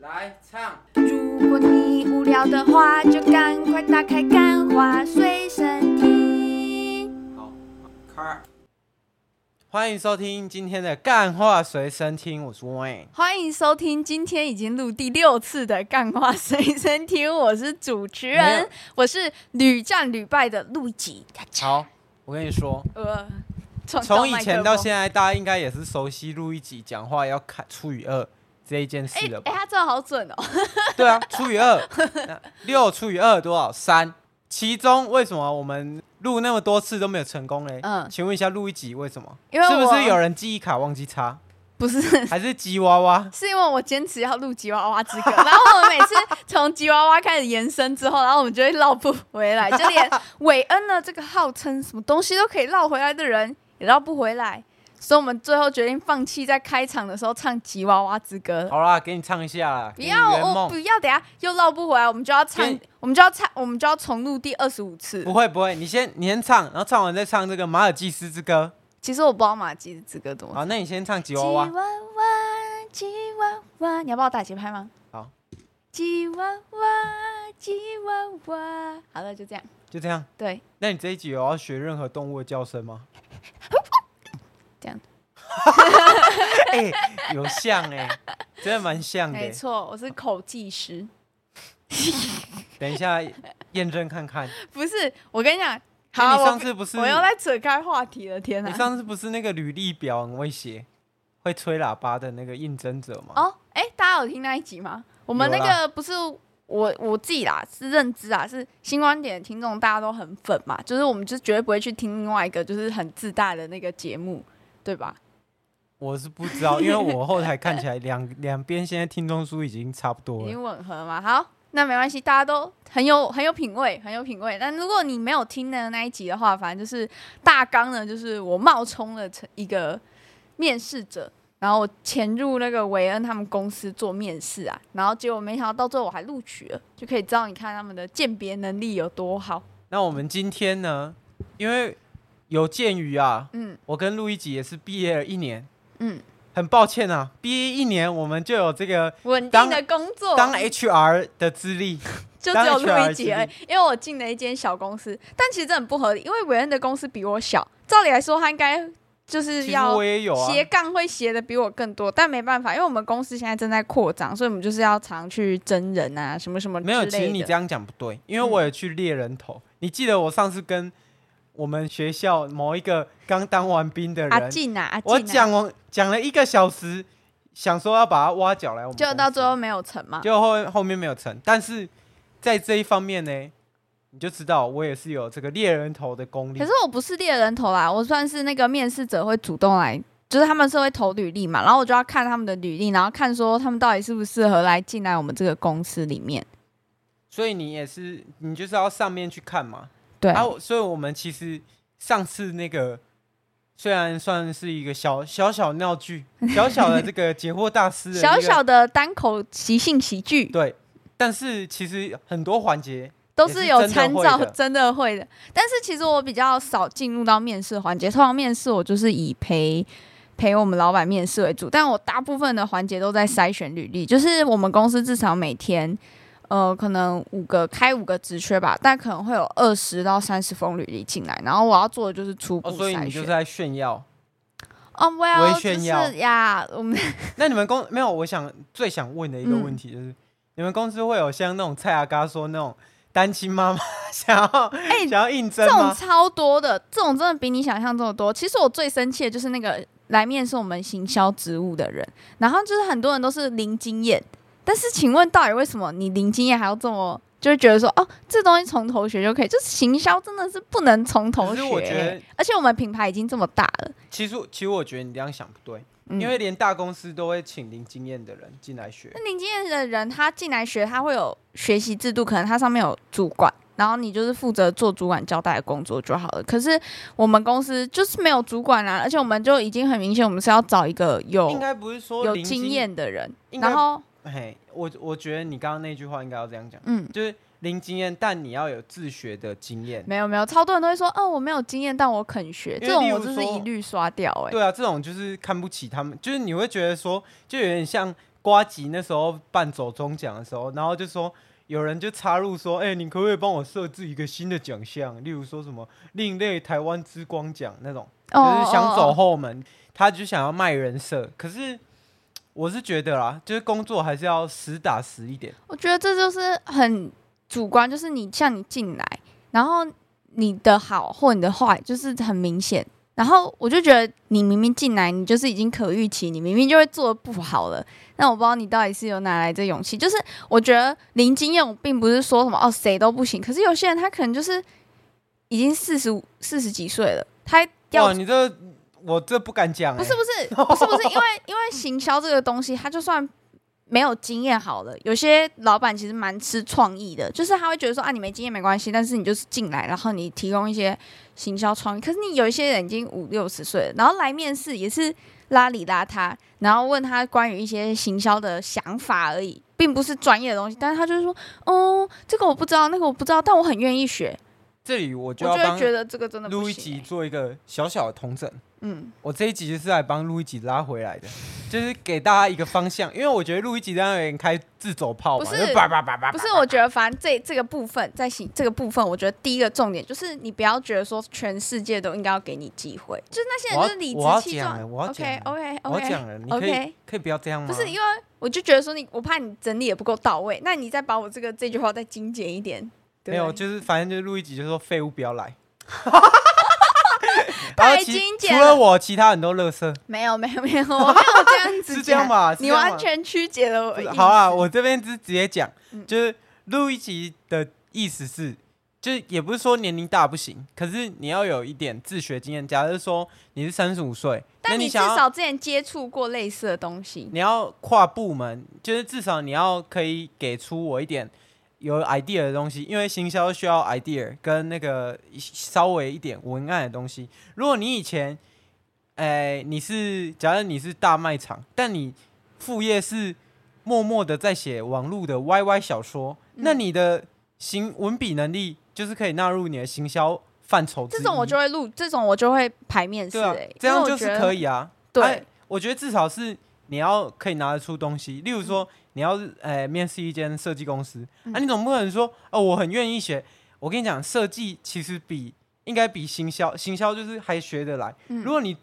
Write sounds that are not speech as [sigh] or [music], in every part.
来唱。如果你无聊的话，就赶快打开《干话随身听》。好，开。欢迎收听今天的《干话随身听》，我是 Wayne。欢迎收听今天已经录第六次的《干话随身听》，我是主持人，我是屡战屡败的路易吉。好，我跟你说，呃，从从以前到现在，大家应该也是熟悉录一集讲话要看除以二。这一件事了吧？哎、欸，他真的好准哦！[laughs] 对啊，除以二，六除以二多少？三。其中为什么我们录那么多次都没有成功嘞？嗯，请问一下，录一集为什么？因为是不是有人记忆卡忘记插？不是，还是吉娃娃？[laughs] 是因为我坚持要录吉娃娃之歌，然后我们每次从吉娃娃开始延伸之后，然后我们就会绕不回来，就连韦恩呢这个号称什么东西都可以绕回来的人也绕不回来。所以我们最后决定放弃在开场的时候唱《吉娃娃之歌》。好啦，给你唱一下啦。不要，我不要，等下又绕不回来，我们就要唱，[laughs] 我们就要唱，我们就要重录第二十五次。不会不会，你先你先唱，然后唱完再唱这个《马尔济斯之歌》。其实我不知道《马尔济斯之歌》怎么。好，那你先唱《吉娃娃》。吉娃娃，吉娃娃，你要帮我打节拍吗？好。吉娃娃，吉娃娃。好了，就这样。就这样。对。那你这一集有要学任何动物的叫声吗？[laughs] [laughs] 哎、欸，有像哎、欸，真的蛮像的、欸。没错，我是口技师。等一下验证看看。不是，我跟你讲，好、欸，你上次不是我，我又在扯开话题了，天哪！你上次不是那个履历表很会写，会吹喇叭的那个应征者吗？哦，哎、欸，大家有听那一集吗？我们那个不是我我自己啦，是认知啊，是新观点的听众，大家都很粉嘛，就是我们就绝对不会去听另外一个就是很自大的那个节目，对吧？我是不知道，因为我后台看起来两 [laughs] 两边现在听众数已经差不多了，已经吻合嘛。好，那没关系，大家都很有很有品味，很有品味。但如果你没有听的那一集的话，反正就是大纲呢，就是我冒充了成一个面试者，然后我潜入那个韦恩他们公司做面试啊，然后结果没想到到最后我还录取了，就可以知道你看他们的鉴别能力有多好。那我们今天呢，因为有鉴于啊，嗯，我跟陆一吉也是毕业了一年。嗯，很抱歉啊，毕业一年我们就有这个稳定的工作，当 HR 的资历，[laughs] 就只有录一集而已。因为我进了一间小公司，但其实这很不合理，因为韦恩的公司比我小，照理来说他应该就是要斜杠会斜的比我更多，但没办法，因为我们公司现在正在扩张，所以我们就是要常去真人啊，什么什么。没有，其实你这样讲不对，因为我也去猎人头。你记得我上次跟。我们学校某一个刚当完兵的人，阿进啊，阿进啊，我讲我讲了一个小时，想说要把他挖角来我们，就到最后没有成嘛，就后后面没有成。但是在这一方面呢，你就知道我也是有这个猎人头的功力。可是我不是猎人头啦，我算是那个面试者会主动来，就是他们是会投履历嘛，然后我就要看他们的履历，然后看说他们到底适不适合来进来我们这个公司里面。所以你也是，你就是要上面去看嘛。对，啊，所以我们其实上次那个虽然算是一个小小小闹剧，[laughs] 小小的这个解惑大师，[laughs] 小小的单口即兴喜剧，对，但是其实很多环节都是有参照，真的会的。但是其实我比较少进入到面试环节，通常面试我就是以陪陪我们老板面试为主，但我大部分的环节都在筛选履历，就是我们公司至少每天。呃，可能五个开五个职缺吧，但可能会有二十到三十封履历进来，然后我要做的就是初步筛选。哦，所以你就是在炫耀？哦，我要炫耀呀。我们 [laughs] 那你们公没有？我想最想问的一个问题就是，嗯、你们公司会有像那种蔡阿嘎说那种单亲妈妈想要哎、欸、想要应征？这种超多的，这种真的比你想象中的多。其实我最生气的就是那个来面试我们行销职务的人，然后就是很多人都是零经验。但是，请问到底为什么你零经验还要这么，就是觉得说哦，这东西从头学就可以？就是行销真的是不能从头学。而且我们品牌已经这么大了。其实，其实我觉得你这样想不对，嗯、因为连大公司都会请零经验的人进来学。那零经验的人他进来学，他会有学习制度，可能他上面有主管，然后你就是负责做主管交代的工作就好了。可是我们公司就是没有主管啊，而且我们就已经很明显，我们是要找一个有应该不是说有经验的人，然后。嘿，我我觉得你刚刚那句话应该要这样讲，嗯，就是零经验，但你要有自学的经验。没有没有，超多人都会说，哦，我没有经验，但我肯学，这种我就是一律刷掉，欸。哎，对啊，这种就是看不起他们，就是你会觉得说，就有点像瓜吉那时候办走中奖的时候，然后就说有人就插入说，哎、欸，你可不可以帮我设置一个新的奖项？例如说什么另类台湾之光奖那种，就是想走后门，oh, oh, oh. 他就想要卖人设。可是我是觉得啦，就是工作还是要实打实一点。我觉得这就是很主观，就是你像你进来，然后你的好或你的坏，就是很明显。然后我就觉得，你明明进来，你就是已经可预期，你明明就会做的不好了。那我不知道你到底是有哪来的勇气。就是我觉得零经验，我并不是说什么哦谁都不行。可是有些人他可能就是已经四十五、四十几岁了，他要你这我这不敢讲、欸。不是不是不是不是，因为因为行销这个东西，他就算。没有经验好了，有些老板其实蛮吃创意的，就是他会觉得说啊，你没经验没关系，但是你就是进来，然后你提供一些行销创意。可是你有一些人已经五六十岁了，然后来面试也是邋里邋遢，然后问他关于一些行销的想法而已，并不是专业的东西。但是他就是说，哦，这个我不知道，那个我不知道，但我很愿意学。这里我就要帮录一集做一个小小的同整。嗯，我这一集就是来帮录一集拉回来的，就是给大家一个方向，因为我觉得录一集这样有点开自走炮嘛，不是，叭叭叭叭，不是，我觉得反正这这个部分在行这个部分，我觉得第一个重点就是你不要觉得说全世界都应该要给你机会，就是那些人就是理直气壮。我要讲，OK OK OK，我讲了，你可以 okay 可以不要这样吗？不是，因为我就觉得说你，我怕你整理也不够到位，那你再把我这个这句话再精简一点。没有，就是反正就是录一集，就是说废物不要来。[laughs] 太除了我，其他人都乐色。没有，没有，没有，我没有这样子。[laughs] 是这样吧？你完全曲解了我。好啊，我这边就直接讲，就是录一集的意思是，就是也不是说年龄大不行，可是你要有一点自学经验。假如说你是三十五岁，但你至少之前接触过类似的东西，你要跨部门，就是至少你要可以给出我一点。有 idea 的东西，因为行销需要 idea 跟那个稍微一点文案的东西。如果你以前，哎、欸，你是假如你是大卖场，但你副业是默默的在写网络的 YY 小说，嗯、那你的行文笔能力就是可以纳入你的行销范畴。这种我就会录，这种我就会排面试、欸。对啊，这样就是可以啊。对、啊，我觉得至少是你要可以拿得出东西，例如说。嗯你要是呃面试一间设计公司，嗯、啊，你总不可能说哦，我很愿意学。我跟你讲，设计其实比应该比行销，行销就是还学得来。嗯、如果你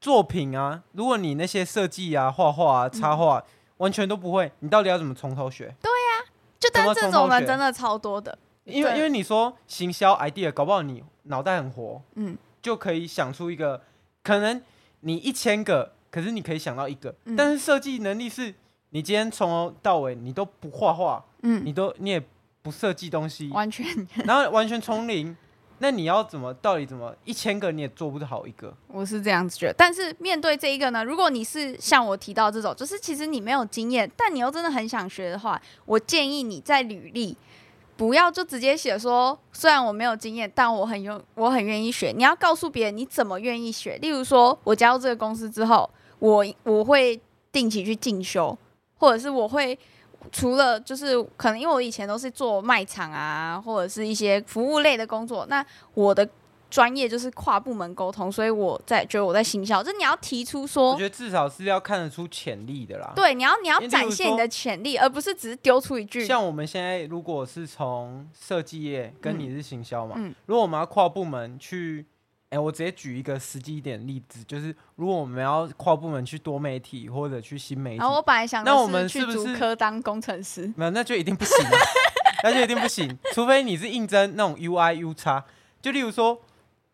作品啊，如果你那些设计啊、画画啊、插画、嗯、完全都不会，你到底要怎么从头学？对呀、啊，就但这种人真的超多的。因为因为你说行销 idea，搞不好你脑袋很活，嗯，就可以想出一个，可能你一千个，可是你可以想到一个，嗯、但是设计能力是。你今天从头到尾你都不画画，嗯，你都你也不设计东西，完全，然后完全从零，[laughs] 那你要怎么到底怎么一千个你也做不好一个？我是这样子觉得。但是面对这一个呢，如果你是像我提到这种，就是其实你没有经验，但你又真的很想学的话，我建议你在履历不要就直接写说，虽然我没有经验，但我很用，我很愿意学。你要告诉别人你怎么愿意学，例如说我加入这个公司之后，我我会定期去进修。或者是我会除了就是可能因为我以前都是做卖场啊，或者是一些服务类的工作，那我的专业就是跨部门沟通，所以我在觉得我在行销，就你要提出说，我觉得至少是要看得出潜力的啦。对，你要你要展现你的潜力，而不是只是丢出一句。像我们现在如果是从设计业跟你是行销嘛，嗯，如果我们要跨部门去。哎、欸，我直接举一个实际一点例子，就是如果我们要跨部门去多媒体或者去新媒体，然后我本来想，那我们是不是去竹科当工程师？没有，那就一定不行，[laughs] 那就一定不行，除非你是应征那种 UI U 叉就例如说，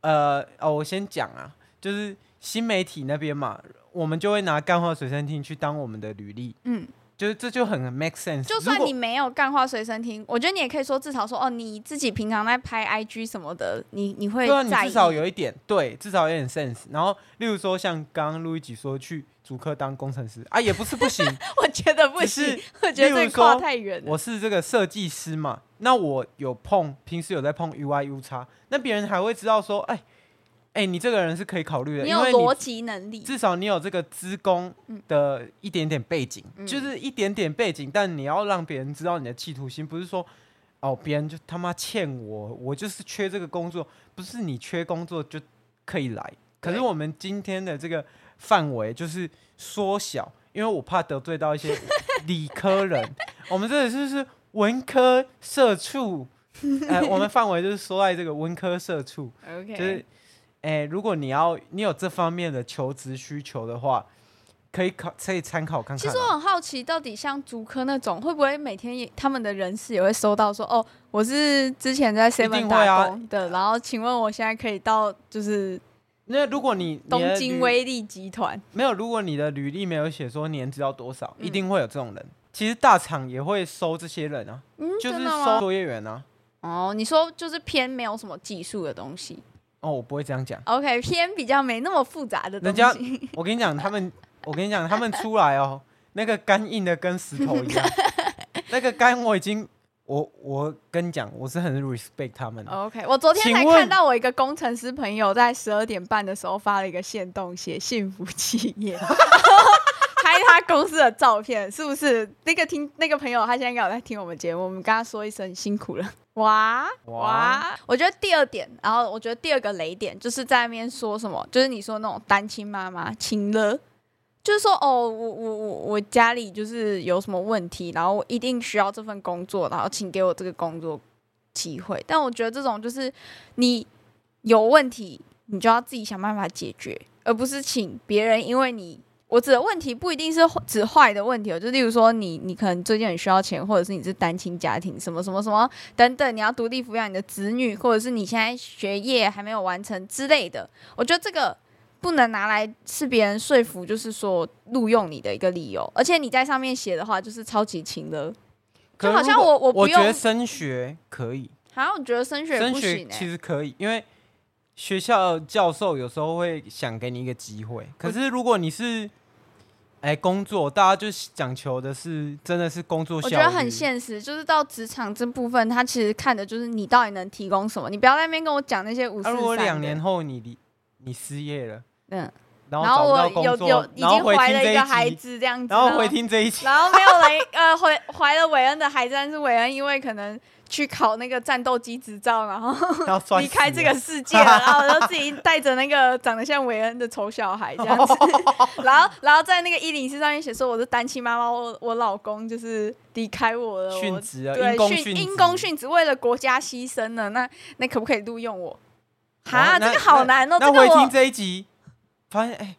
呃，哦，我先讲啊，就是新媒体那边嘛，我们就会拿干化随身听去当我们的履历，嗯。就是这就很 make sense。就算你没有干话随身听，我觉得你也可以说至少说哦，你自己平常在拍 IG 什么的，你你会。对啊，你至少有一点，对，至少有点 sense。然后，例如说像刚刚录一吉说去主科当工程师啊，也不是不行。[laughs] 我觉得不行，我觉得这跨太远。我是这个设计师嘛，那我有碰，平时有在碰 UI U 叉那别人还会知道说，哎。哎、欸，你这个人是可以考虑的，你有逻辑能力，至少你有这个资工的一点点背景，嗯、就是一点点背景，但你要让别人知道你的企图心，不是说哦，别人就他妈欠我，我就是缺这个工作，不是你缺工作就可以来。可是我们今天的这个范围就是缩小，因因为我怕得罪到一些 [laughs] 理科人。我们这里就是文科社畜，[laughs] 呃，我们范围就是说在这个文科社畜，OK，就是，哎、欸，如果你要你有这方面的求职需求的话。可以考，可以参考看看。其实我很好奇，到底像竹科那种，会不会每天也他们的人事也会收到说，哦，我是之前在 Seven 打工的，啊、然后请问我现在可以到就是，那如果你东京威力集团没有，如果你的履历没有写说年资要多少，嗯、一定会有这种人。其实大厂也会收这些人啊，嗯、就是收作业员啊。哦，你说就是偏没有什么技术的东西。哦，我不会这样讲。OK，偏比较没那么复杂的东西。人家，我跟你讲，他们。我跟你讲，他们出来哦，那个干硬的跟石头一样。[laughs] 那个干我已经，我我跟你讲，我是很 respect 他们的。OK，我昨天才看到我一个工程师朋友在十二点半的时候发了一个线动，写幸福企业，拍 [laughs] 他公司的照片，是不是？那个听那个朋友，他现在应该有在听我们节目，我们跟他说一声辛苦了。哇哇，哇！我觉得第二点，然后我觉得第二个雷点就是在那边说什么，就是你说那种单亲妈妈亲了。就是说，哦，我我我我家里就是有什么问题，然后我一定需要这份工作，然后请给我这个工作机会。但我觉得这种就是你有问题，你就要自己想办法解决，而不是请别人。因为你我指的问题不一定是指坏的问题哦，就例如说你你可能最近很需要钱，或者是你是单亲家庭，什么什么什么等等，你要独立抚养你的子女，或者是你现在学业还没有完成之类的。我觉得这个。不能拿来是别人说服，就是说录用你的一个理由，而且你在上面写的话就是超级勤的，就好像我我不用。我觉得升学可以，好像我觉得升学不行，欸，其实可以，因为学校教授有时候会想给你一个机会。可是如果你是哎工作，大家就讲求的是真的是工作效率，我觉得很现实，就是到职场这部分，他其实看的就是你到底能提供什么。你不要在那边跟我讲那些五四三。如果两年后你离你失业了。嗯，然后我有有已经怀了一个孩子这样子，然后回听这一期，然后没有人呃怀怀了韦恩的孩子，但是韦恩因为可能去考那个战斗机执照，然后 [laughs] 离开这个世界了，然后我就自己带着那个长得像韦恩的丑小孩这样子，[laughs] 然后然后在那个一零四上面写说我是单亲妈妈，我我老公就是离开我了，殉职啊，对，殉因公殉职，为了国家牺牲了，那那可不可以录用我？哈，这个好难哦，那我听这一集。发现哎、欸，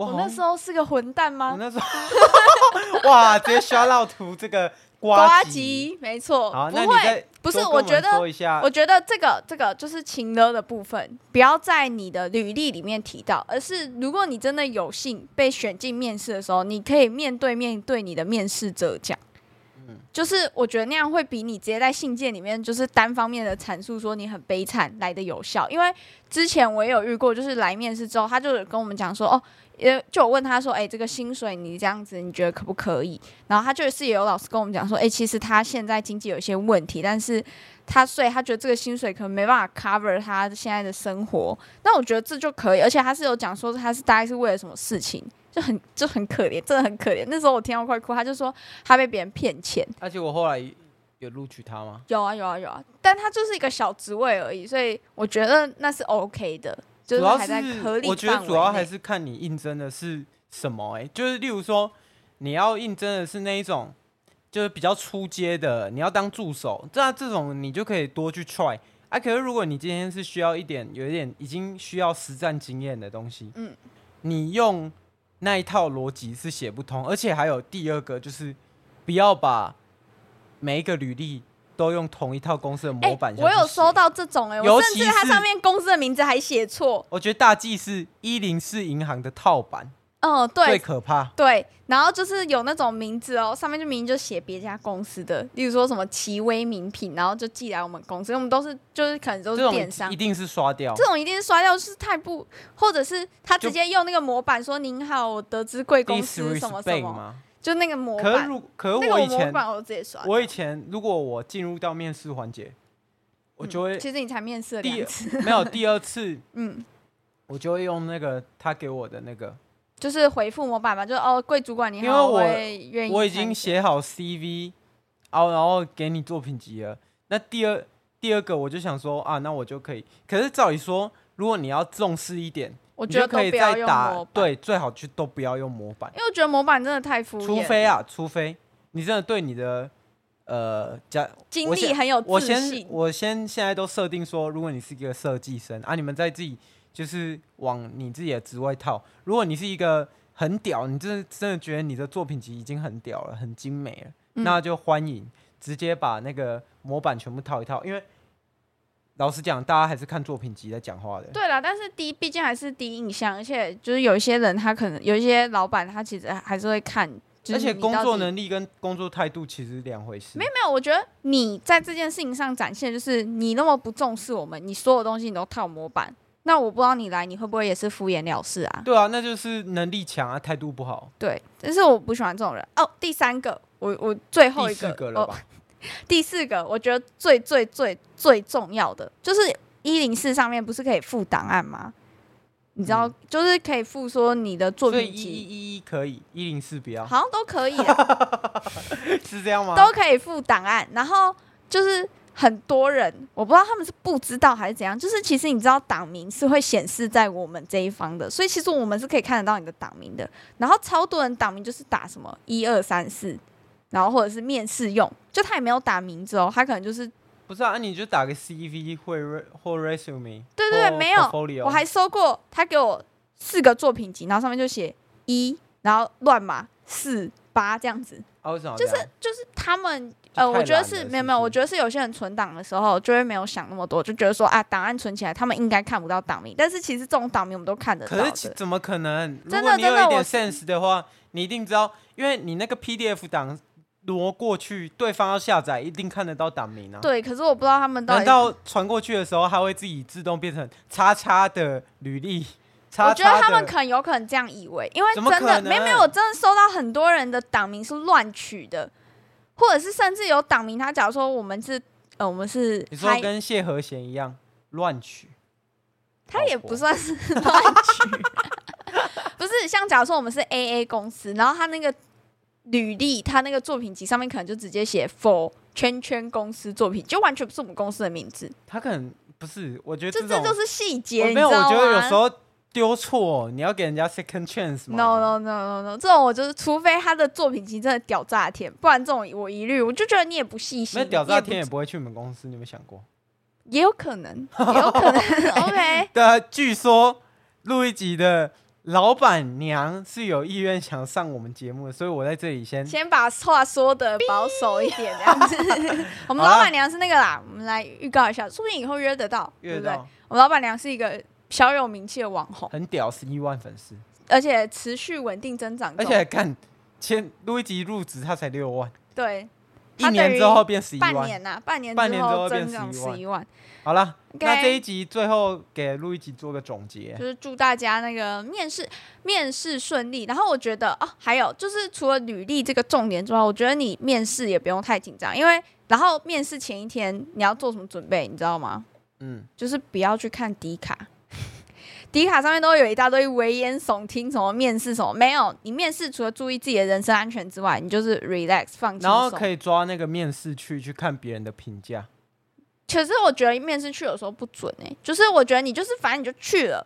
我，我那时候是个混蛋吗？我那时候哇，直接刷到图这个瓜吉，没错，不会，不是，我觉得，我觉得这个这个就是情勒的部分，不要在你的履历里面提到，而是如果你真的有幸被选进面试的时候，你可以面对面对你的面试者讲。就是我觉得那样会比你直接在信件里面就是单方面的阐述说你很悲惨来的有效，因为之前我也有遇过，就是来面试之后，他就跟我们讲说，哦，呃，就我问他说，哎，这个薪水你这样子你觉得可不可以？然后他就是也有老师跟我们讲说，哎，其实他现在经济有一些问题，但是他所以他觉得这个薪水可能没办法 cover 他现在的生活，那我觉得这就可以，而且他是有讲说他是大概是为了什么事情。就很就很可怜，真的很可怜。那时候我听到快哭，他就说他被别人骗钱。而且我后来有录取他吗？有啊有啊有啊，但他就是一个小职位而已，所以我觉得那是 OK 的，就是还在合理范围内。我觉得主要还是看你应征的是什么哎、欸，就是例如说你要应征的是那一种，就是比较出阶的，你要当助手，这这种你就可以多去 try。啊，可是如果你今天是需要一点有一点已经需要实战经验的东西，嗯，你用。那一套逻辑是写不通，而且还有第二个就是，不要把每一个履历都用同一套公司的模板。我有收到这种哎、欸，我甚至它上面公司的名字还写错。我觉得大忌是一零四银行的套版。嗯，对，最可怕。对，然后就是有那种名字哦，上面就明明就写别家公司的，例如说什么奇威名品，然后就寄来我们公司，我们都是就是可能都是电商，一定是刷掉。这种一定是刷掉，就是太不，或者是他直接用那个模板说：“您好，我得知贵公司什么什么。”就那个模板。可是，可是我以前，我直接刷。我以前如果我进入到面试环节，我就会、嗯。其实你才面试了两次，[laughs] 没有第二次，[laughs] 嗯，我就会用那个他给我的那个。就是回复模板嘛，就是哦，贵主管你好，因为我会愿意。我已经写好 CV，然后然后给你作品集了。那第二第二个我就想说啊，那我就可以。可是照理说，如果你要重视一点，我觉得可以再打，对，最好去都不要用模板，因为我觉得模板真的太敷衍。除非啊，除非你真的对你的呃家经历很有自信。我先我先现在都设定说，如果你是一个设计生啊，你们在自己就是往你自己的职位套。如果你是一个很屌，你真的真的觉得你的作品集已经很屌了，很精美了，嗯、那就欢迎直接把那个模板全部套一套，因为。老实讲，大家还是看作品集在讲话的。对啦，但是第一，毕竟还是第一印象，而且就是有一些人，他可能有一些老板，他其实还是会看。而且工作能力跟工作态度其实是两回事。没有没有，我觉得你在这件事情上展现，就是你那么不重视我们，你所有东西你都套模板，那我不知道你来，你会不会也是敷衍了事啊？对啊，那就是能力强啊，态度不好。对，但是我不喜欢这种人。哦，第三个，我我最后一个，第四个了吧？哦 [laughs] 第四个，我觉得最最最最重要的就是一零四上面不是可以附档案吗？你知道，嗯、就是可以附说你的作品集，一一一可以，一零四不要，好像都可以，啊 [laughs] 是这样吗？都可以附档案，然后就是很多人，我不知道他们是不知道还是怎样，就是其实你知道党名是会显示在我们这一方的，所以其实我们是可以看得到你的党名的。然后超多人党名就是打什么一二三四。然后或者是面试用，就他也没有打名字哦，他可能就是不是啊，你就打个 CV 或或 resume，对对对，没有，我还收过他给我四个作品集，然后上面就写一，然后乱码四八这样子，啊、就是就是他们呃，我觉得是没有没有，我觉得是有些人存档的时候就会没有想那么多，就觉得说啊，档案存起来，他们应该看不到档名，但是其实这种档名我们都看得到。可是怎么可能？真的，如果你有一点 sense 的话，你一定知道，因为你那个 PDF 档。挪过去，对方要下载，一定看得到档名啊。对，可是我不知道他们到难道传过去的时候，它会自己自动变成叉叉的履历？我觉得他们可能有可能这样以为，因为真的没没有，我真的收到很多人的档名是乱取的，或者是甚至有档名，他假如说我们是呃，我们是你说跟谢和弦一样乱取，他也不算是 [laughs] 乱取，[laughs] 不是像假如说我们是 AA 公司，然后他那个。履历，他那个作品集上面可能就直接写 “for 圈圈公司作品”，就完全不是我们公司的名字。他可能不是，我觉得这这就是细节。没有，我觉得有时候丢错，你要给人家 second chance 吗？No no no no no，这种我就是，除非他的作品集真的屌炸天，不然这种我一律，我就觉得你也不细心。那屌炸天也不会去你们公司，你有没有想过？也有可能，也有可能。[laughs] [laughs] OK。对啊，据说录一集的。老板娘是有意愿想上我们节目的，所以我在这里先先把话说的保守一点，这样子。[laughs] 我们老板娘是那个啦，我们来预告一下，说不定以后约得到，约得到，对不对？我们老板娘是一个小有名气的网红，很屌，十一万粉丝，而且持续稳定增长，而且看前录一集入职他才六万，对，一年之后变十一万，半年呐、啊，半年半年之后增长十一万。好了，okay, 那这一集最后给录一集做个总结，就是祝大家那个面试面试顺利。然后我觉得哦，还有就是除了履历这个重点之外，我觉得你面试也不用太紧张，因为然后面试前一天你要做什么准备，你知道吗？嗯，就是不要去看迪卡，迪卡上面都有一大堆危言耸听，什么面试什么没有。你面试除了注意自己的人身安全之外，你就是 relax 放松，然后可以抓那个面试去去看别人的评价。其实我觉得面试去有时候不准哎、欸，就是我觉得你就是反正你就去了，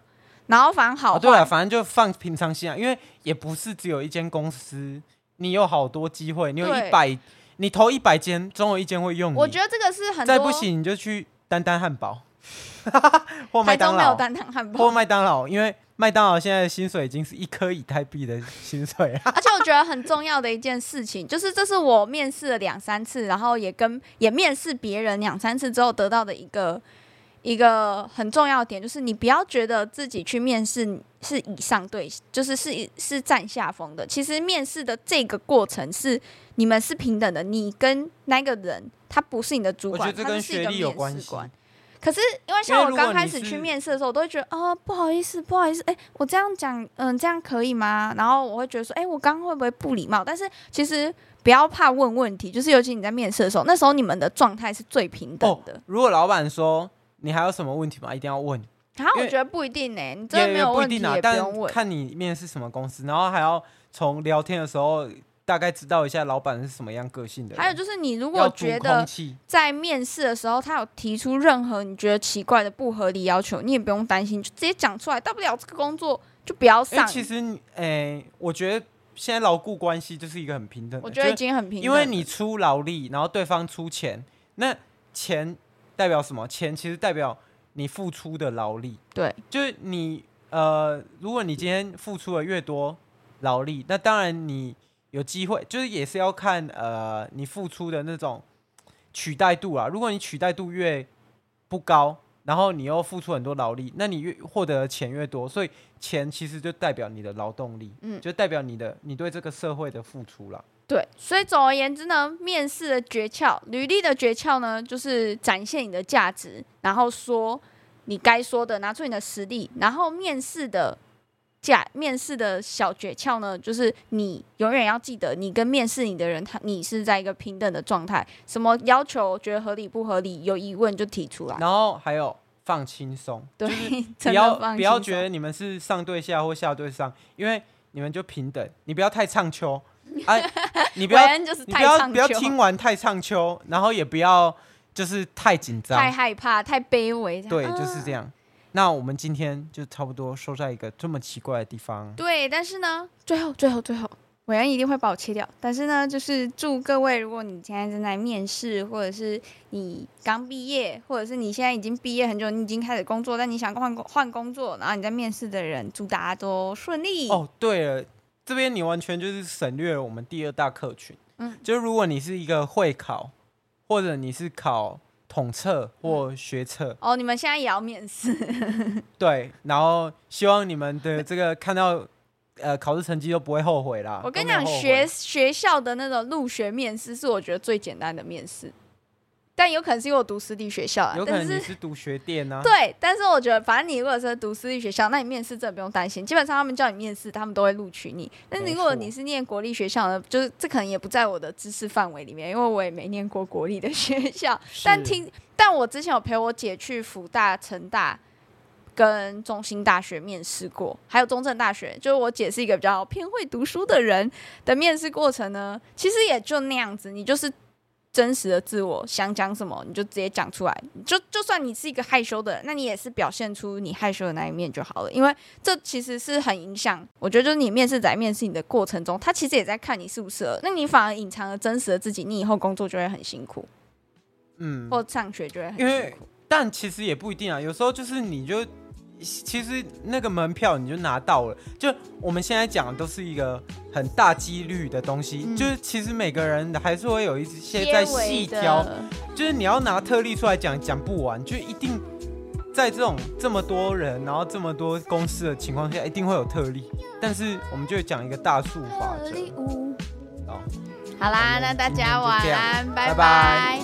然后反正好、哦，对啊，反正就放平常心啊，因为也不是只有一间公司，你有好多机会，你有一百，你投一百间，总有一间会用你。我觉得这个是很多，再不行你就去丹丹汉堡，[laughs] 或麦当劳，或麦当劳，因为。麦当劳现在的薪水已经是一颗以太币的薪水了，[laughs] 而且我觉得很重要的一件事情，就是这是我面试了两三次，然后也跟也面试别人两三次之后得到的一个一个很重要的点，就是你不要觉得自己去面试是以上对，就是是是占下风的。其实面试的这个过程是你们是平等的，你跟那个人他不是你的主管，他是一个面试官。可是，因为像我刚开始去面试的时候，我都会觉得啊、哦，不好意思，不好意思，哎，我这样讲，嗯，这样可以吗？然后我会觉得说，哎，我刚刚会不会不礼貌？但是其实不要怕问问题，就是尤其你在面试的时候，那时候你们的状态是最平等的。哦、如果老板说你还有什么问题吗？一定要问。然后我觉得不一定呢，你真的没有问题也不用问。看你面试什么公司，然后还要从聊天的时候大概知道一下老板是什么样个性的。还有就是，你如果觉得在面试的时候他有提出任何你觉得奇怪的不合理要求，你也不用担心，就直接讲出来。大不了这个工作就不要上。其实，诶、欸，我觉得现在劳雇关系就是一个很平等的。我觉得已经很平等，因为你出劳力，然后对方出钱，那钱代表什么？钱其实代表你付出的劳力。对，就是你呃，如果你今天付出的越多劳力，那当然你。有机会，就是也是要看呃你付出的那种取代度啊。如果你取代度越不高，然后你又付出很多劳力，那你越获得的钱越多，所以钱其实就代表你的劳动力，嗯，就代表你的你对这个社会的付出了。对，所以总而言之呢，面试的诀窍，履历的诀窍呢，就是展现你的价值，然后说你该说的，拿出你的实力，然后面试的。假面试的小诀窍呢，就是你永远要记得，你跟面试你的人，他你是在一个平等的状态。什么要求觉得合理不合理，有疑问就提出来。然后还有放轻松，对，[laughs] 不要不要觉得你们是上对下或下对上，因为你们就平等。你不要太唱秋，哎、啊，你不要你不要不要听完太唱秋，然后也不要就是太紧张、太害怕、太卑微。对，就是这样。那我们今天就差不多收在一个这么奇怪的地方。对，但是呢，最后、最后、最后，伟恩一定会把我切掉。但是呢，就是祝各位，如果你现在正在面试，或者是你刚毕业，或者是你现在已经毕业很久，你已经开始工作，但你想换工换工作，然后你在面试的人，祝大家都顺利。哦，对了，这边你完全就是省略了我们第二大客群。嗯，就如果你是一个会考，或者你是考。统测或学测、嗯、哦，你们现在也要面试？[laughs] 对，然后希望你们的这个看到呃考试成绩都不会后悔啦。我跟你讲，学学校的那种入学面试是我觉得最简单的面试。但有可能是因为我读私立学校啊，有可能你是读学店呢、啊。[laughs] 对，但是我觉得，反正你如果是读私立学校，那你面试真的不用担心，基本上他们叫你面试，他们都会录取你。但是如果你是念国立学校呢，就是这可能也不在我的知识范围里面，因为我也没念过国立的 [laughs] 学校。但听，但我之前有陪我姐去福大、成大跟中兴大学面试过，还有中正大学，就是我姐是一个比较偏会读书的人的面试过程呢，其实也就那样子，你就是。真实的自我想讲什么，你就直接讲出来。就就算你是一个害羞的人，那你也是表现出你害羞的那一面就好了。因为这其实是很影响，我觉得就是你面试在面试你的过程中，他其实也在看你适不适合。那你反而隐藏了真实的自己，你以后工作就会很辛苦，嗯，或上学就会很辛苦。但其实也不一定啊，有时候就是你就。其实那个门票你就拿到了，就我们现在讲的都是一个很大几率的东西，就是其实每个人还是会有一些在细挑，就是你要拿特例出来讲，讲不完，就一定在这种这么多人，然后这么多公司的情况下，一定会有特例，但是我们就讲一个大数法则。好，好啦，那大家晚安，拜拜。